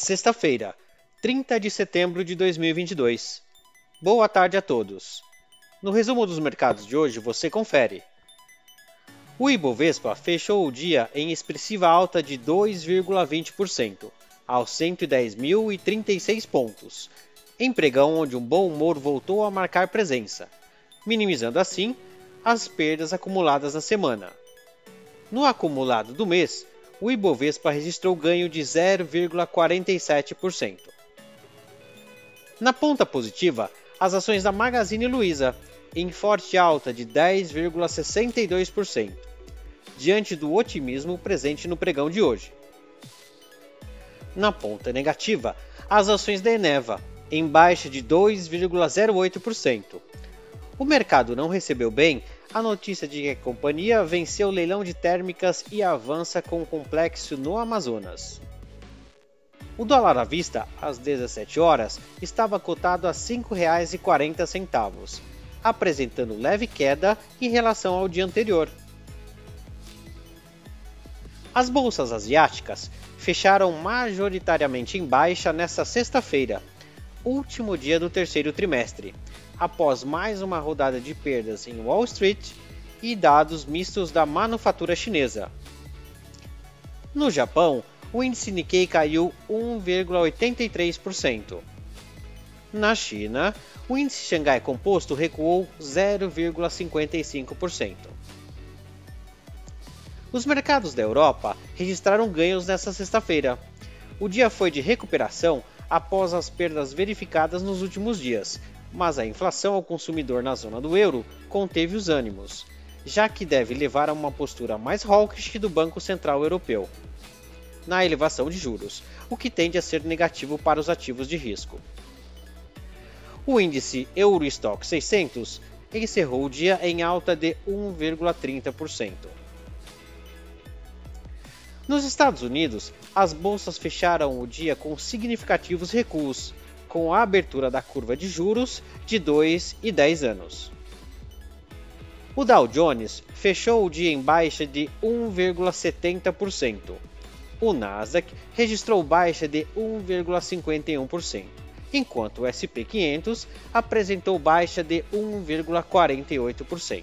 Sexta-feira, 30 de setembro de 2022. Boa tarde a todos. No resumo dos mercados de hoje você confere. O Ibovespa fechou o dia em expressiva alta de 2,20%, aos 110.036 pontos, em pregão onde um bom humor voltou a marcar presença, minimizando assim as perdas acumuladas na semana. No acumulado do mês, o Ibovespa registrou ganho de 0,47%. Na ponta positiva, as ações da Magazine Luiza, em forte alta de 10,62%, diante do otimismo presente no pregão de hoje. Na ponta negativa, as ações da Eneva, em baixa de 2,08%. O mercado não recebeu bem a notícia de que a companhia venceu o leilão de térmicas e avança com o complexo no Amazonas. O dólar à vista, às 17 horas, estava cotado a R$ 5,40, apresentando leve queda em relação ao dia anterior. As bolsas asiáticas fecharam majoritariamente em baixa nesta sexta-feira, último dia do terceiro trimestre, após mais uma rodada de perdas em Wall Street e dados mistos da manufatura chinesa. No Japão, o índice Nikkei caiu 1,83%. Na China, o índice Xangai Composto recuou 0,55%. Os mercados da Europa registraram ganhos nesta sexta-feira. O dia foi de recuperação após as perdas verificadas nos últimos dias, mas a inflação ao consumidor na zona do euro conteve os ânimos, já que deve levar a uma postura mais hawkish do Banco Central Europeu na elevação de juros, o que tende a ser negativo para os ativos de risco. O índice Eurostock 600 encerrou o dia em alta de 1,30%. Nos Estados Unidos, as bolsas fecharam o dia com significativos recuos, com a abertura da curva de juros de 2 e 10 anos. O Dow Jones fechou o dia em baixa de 1,70%. O Nasdaq registrou baixa de 1,51%, enquanto o SP 500 apresentou baixa de 1,48%.